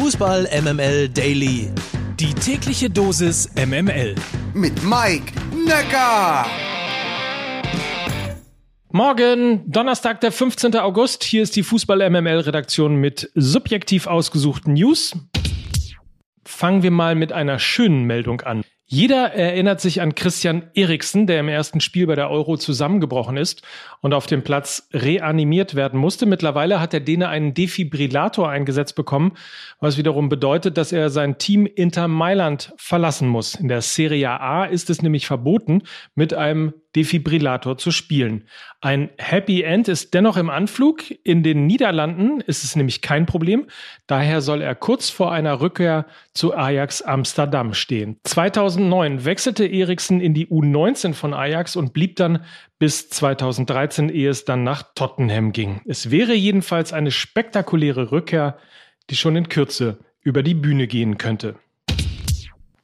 Fußball MML Daily. Die tägliche Dosis MML. Mit Mike Necker. Morgen, Donnerstag, der 15. August. Hier ist die Fußball MML Redaktion mit subjektiv ausgesuchten News. Fangen wir mal mit einer schönen Meldung an. Jeder erinnert sich an Christian Eriksen, der im ersten Spiel bei der Euro zusammengebrochen ist und auf dem Platz reanimiert werden musste. Mittlerweile hat der Däne einen Defibrillator eingesetzt bekommen, was wiederum bedeutet, dass er sein Team Inter Mailand verlassen muss. In der Serie A ist es nämlich verboten, mit einem Defibrillator zu spielen. Ein Happy End ist dennoch im Anflug. In den Niederlanden ist es nämlich kein Problem. Daher soll er kurz vor einer Rückkehr zu Ajax Amsterdam stehen. 2009 wechselte Eriksen in die U19 von Ajax und blieb dann bis 2013, ehe es dann nach Tottenham ging. Es wäre jedenfalls eine spektakuläre Rückkehr, die schon in Kürze über die Bühne gehen könnte.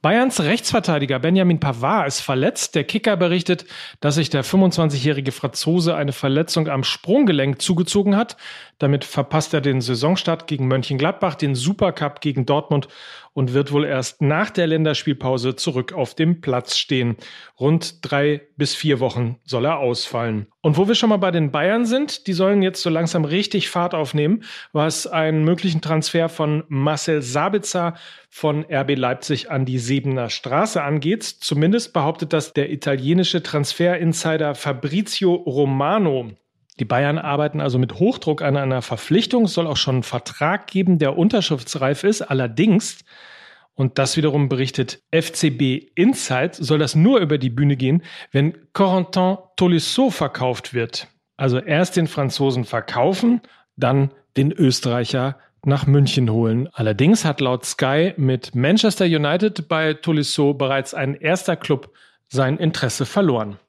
Bayerns Rechtsverteidiger Benjamin Pavard ist verletzt. Der Kicker berichtet, dass sich der 25-jährige Franzose eine Verletzung am Sprunggelenk zugezogen hat. Damit verpasst er den Saisonstart gegen Mönchengladbach, den Supercup gegen Dortmund und wird wohl erst nach der Länderspielpause zurück auf dem Platz stehen. Rund drei bis vier Wochen soll er ausfallen. Und wo wir schon mal bei den Bayern sind, die sollen jetzt so langsam richtig Fahrt aufnehmen, was einen möglichen Transfer von Marcel Sabitzer von RB Leipzig an die Sebener Straße angeht. Zumindest behauptet das der italienische Transferinsider Fabrizio Romano. Die Bayern arbeiten also mit Hochdruck an einer Verpflichtung. Es soll auch schon einen Vertrag geben, der unterschriftsreif ist. Allerdings, und das wiederum berichtet FCB Insight, soll das nur über die Bühne gehen, wenn Corentin Tolisso verkauft wird. Also erst den Franzosen verkaufen, dann den Österreicher nach München holen. Allerdings hat laut Sky mit Manchester United bei Tolisso bereits ein erster Club sein Interesse verloren.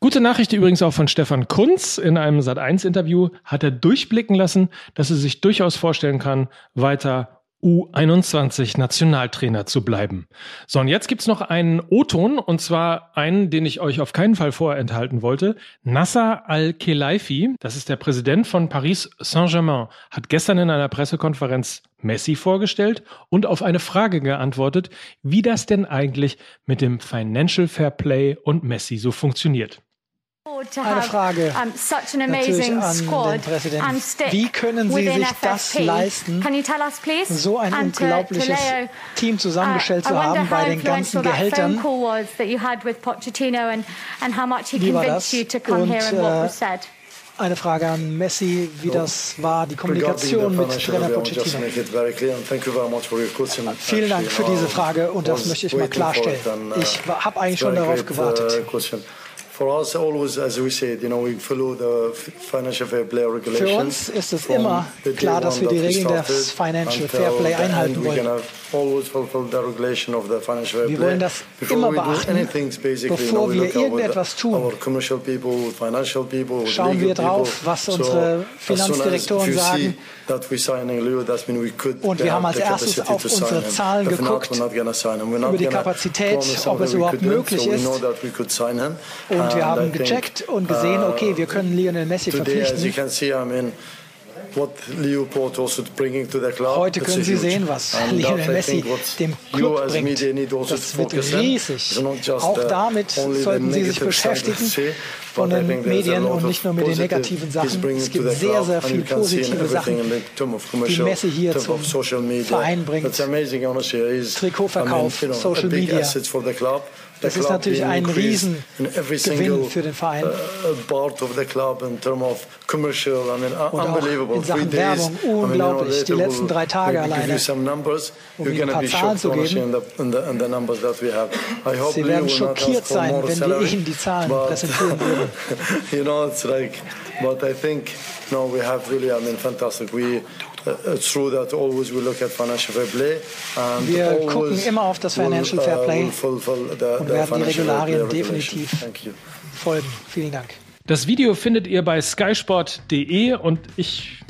Gute Nachricht übrigens auch von Stefan Kunz. In einem Sat1-Interview hat er durchblicken lassen, dass er sich durchaus vorstellen kann, weiter U21-Nationaltrainer zu bleiben. So, und jetzt gibt's noch einen O-Ton, und zwar einen, den ich euch auf keinen Fall vorenthalten wollte. Nasser Al-Khelaifi, das ist der Präsident von Paris Saint-Germain, hat gestern in einer Pressekonferenz Messi vorgestellt und auf eine Frage geantwortet, wie das denn eigentlich mit dem Financial Fair Play und Messi so funktioniert. Eine Frage natürlich an den Präsidenten. Wie können Sie sich das leisten, so ein unglaubliches Team zusammengestellt zu haben bei den ganzen Gehältern? Wie war das? Und, äh, eine Frage an Messi, wie das war, die Kommunikation mit Trainer Pochettino. Vielen Dank für diese Frage und das möchte ich mal klarstellen. Ich habe eigentlich schon darauf gewartet. Für uns ist es immer klar, dass wir die Regeln des Financial Fair Play einhalten wollen. Wir wollen das immer beachten, bevor wir irgendetwas tun. Schauen wir drauf, was unsere Finanzdirektoren sagen. Und wir haben als erstes auf unsere Zahlen geguckt, über die Kapazität, ob es überhaupt möglich ist. Und wir haben gecheckt und gesehen, uh, okay, wir können Lionel Messi verpflichten. Also Heute können Sie sehen, was Lionel Messi dem Club bringt. Das wird riesig. Auch damit sollten Sie sich beschäftigen von den Medien und nicht nur mit den negativen Sachen. Es gibt sehr, sehr viele positive Sachen, die Messi hier zum Verein bringt. Trikotverkauf, Social Media. Das ist natürlich ein Riesengewinn für den Verein. Uh, Und auch in Sachen Werbung unglaublich. Die letzten drei Tage alleine, um Ihnen ein paar Zahlen zu geben. Sie werden schockiert sein, wenn wir Ihnen die Zahlen präsentieren würden. But I think no, we have really, I mean, fantastic. We Uh, Wir gucken immer auf das Financial Fair uh, Play und werden die Regularien definitiv folgen. Vielen Dank. Das Video findet ihr bei skysport.de und ich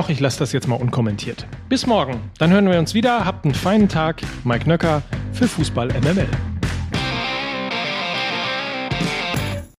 Ach, ich lasse das jetzt mal unkommentiert. Bis morgen. Dann hören wir uns wieder. Habt einen feinen Tag. Mike Nöcker für Fußball MML.